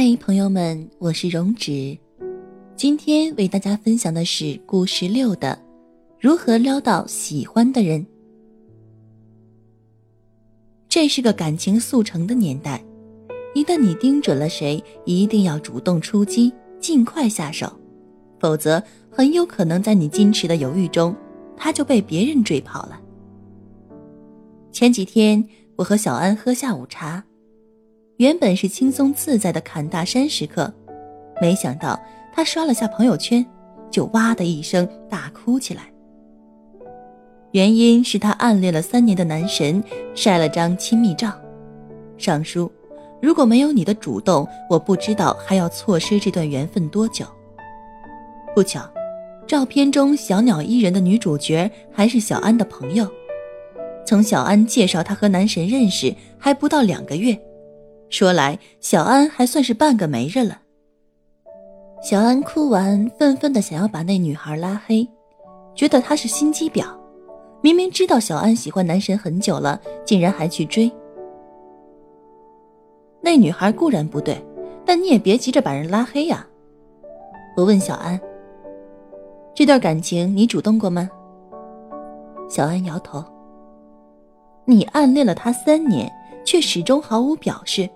嗨，朋友们，我是容止，今天为大家分享的是故事六的如何撩到喜欢的人。这是个感情速成的年代，一旦你盯准了谁，一定要主动出击，尽快下手，否则很有可能在你矜持的犹豫中，他就被别人追跑了。前几天，我和小安喝下午茶。原本是轻松自在的侃大山时刻，没想到他刷了下朋友圈，就哇的一声大哭起来。原因是他暗恋了三年的男神晒了张亲密照，上书：“如果没有你的主动，我不知道还要错失这段缘分多久。”不巧，照片中小鸟依人的女主角还是小安的朋友。从小安介绍他和男神认识，还不到两个月。说来，小安还算是半个媒人了。小安哭完，愤愤的想要把那女孩拉黑，觉得她是心机婊。明明知道小安喜欢男神很久了，竟然还去追。那女孩固然不对，但你也别急着把人拉黑呀。我问小安：“这段感情你主动过吗？”小安摇头：“你暗恋了他三年，却始终毫无表示。”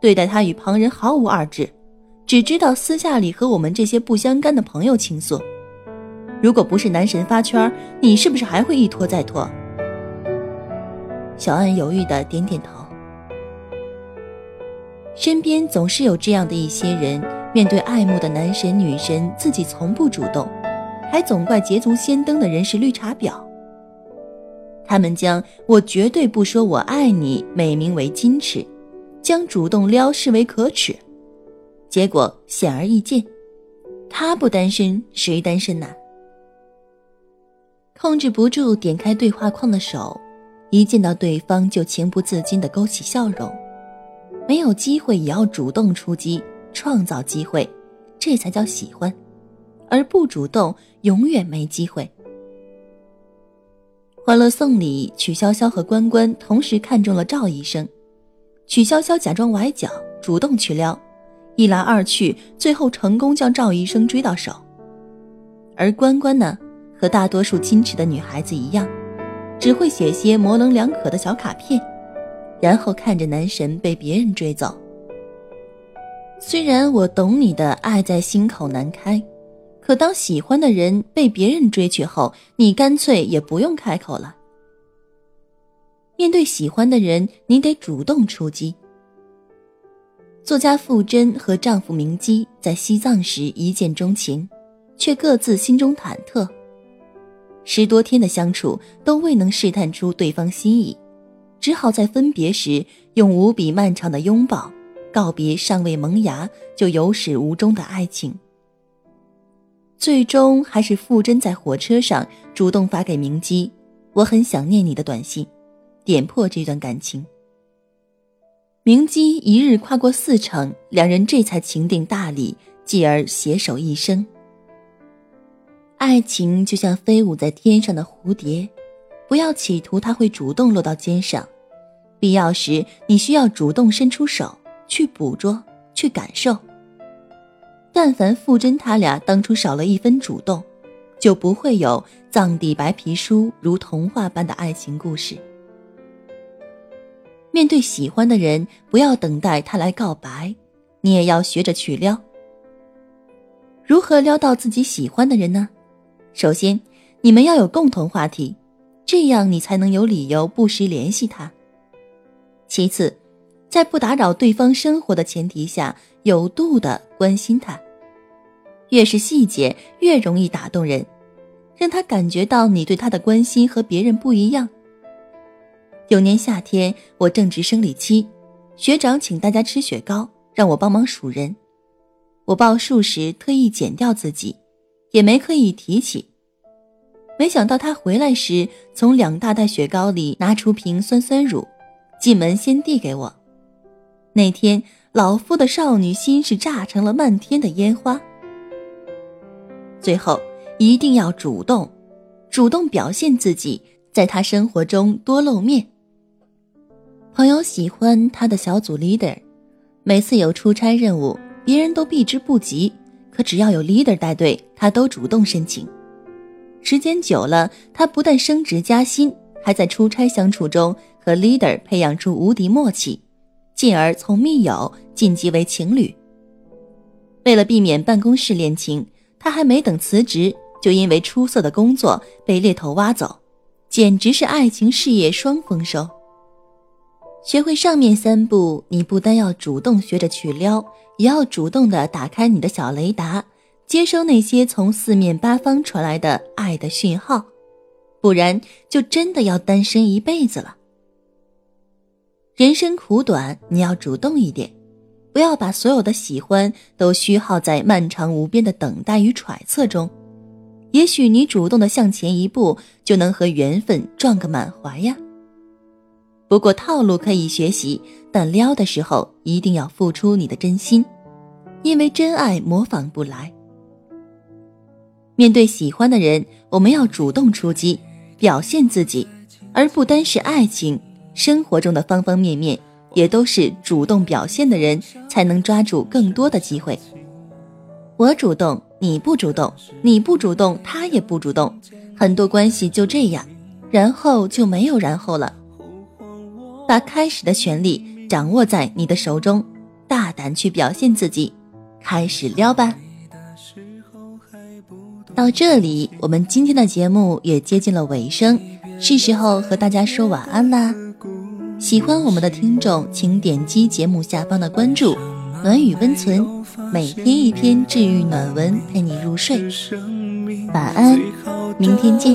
对待他与旁人毫无二致，只知道私下里和我们这些不相干的朋友倾诉。如果不是男神发圈，你是不是还会一拖再拖？小安犹豫的点点头。身边总是有这样的一些人，面对爱慕的男神女神，自己从不主动，还总怪捷足先登的人是绿茶婊。他们将我绝对不说我爱你美名为矜持。将主动撩视为可耻，结果显而易见，他不单身谁单身呐？控制不住点开对话框的手，一见到对方就情不自禁的勾起笑容。没有机会也要主动出击，创造机会，这才叫喜欢。而不主动，永远没机会。欢乐颂里，曲筱绡和关关同时看中了赵医生。曲筱绡假装崴脚，主动去撩，一来二去，最后成功将赵医生追到手。而关关呢，和大多数矜持的女孩子一样，只会写些模棱两可的小卡片，然后看着男神被别人追走。虽然我懂你的爱在心口难开，可当喜欢的人被别人追去后，你干脆也不用开口了。面对喜欢的人，你得主动出击。作家傅真和丈夫明基在西藏时一见钟情，却各自心中忐忑。十多天的相处都未能试探出对方心意，只好在分别时用无比漫长的拥抱告别尚未萌芽就有始无终的爱情。最终还是傅真在火车上主动发给明基：“我很想念你的短信。”点破这段感情。明基一日跨过四城，两人这才情定大理，继而携手一生。爱情就像飞舞在天上的蝴蝶，不要企图它会主动落到肩上，必要时你需要主动伸出手去捕捉、去感受。但凡傅真他俩当初少了一分主动，就不会有藏地白皮书如童话般的爱情故事。面对喜欢的人，不要等待他来告白，你也要学着去撩。如何撩到自己喜欢的人呢？首先，你们要有共同话题，这样你才能有理由不时联系他。其次，在不打扰对方生活的前提下，有度的关心他。越是细节，越容易打动人，让他感觉到你对他的关心和别人不一样。有年夏天，我正值生理期，学长请大家吃雪糕，让我帮忙数人。我报数时特意减掉自己，也没刻意提起。没想到他回来时，从两大袋雪糕里拿出瓶酸酸乳，进门先递给我。那天老夫的少女心是炸成了漫天的烟花。最后一定要主动，主动表现自己，在他生活中多露面。朋友喜欢他的小组 leader，每次有出差任务，别人都避之不及，可只要有 leader 带队，他都主动申请。时间久了，他不但升职加薪，还在出差相处中和 leader 培养出无敌默契，进而从密友晋级为情侣。为了避免办公室恋情，他还没等辞职，就因为出色的工作被猎头挖走，简直是爱情事业双丰收。学会上面三步，你不单要主动学着去撩，也要主动的打开你的小雷达。接收那些从四面八方传来的爱的讯号，不然就真的要单身一辈子了。人生苦短，你要主动一点，不要把所有的喜欢都虚耗在漫长无边的等待与揣测中。也许你主动的向前一步，就能和缘分撞个满怀呀。不过套路可以学习，但撩的时候一定要付出你的真心，因为真爱模仿不来。面对喜欢的人，我们要主动出击，表现自己，而不单是爱情，生活中的方方面面也都是主动表现的人才能抓住更多的机会。我主动，你不主动，你不主动，他也不主动，很多关系就这样，然后就没有然后了。把开始的权利掌握在你的手中，大胆去表现自己，开始撩吧。到这里，我们今天的节目也接近了尾声，是时候和大家说晚安啦。喜欢我们的听众，请点击节目下方的关注“暖雨温存”，每天一篇治愈暖文陪你入睡。晚安，明天见。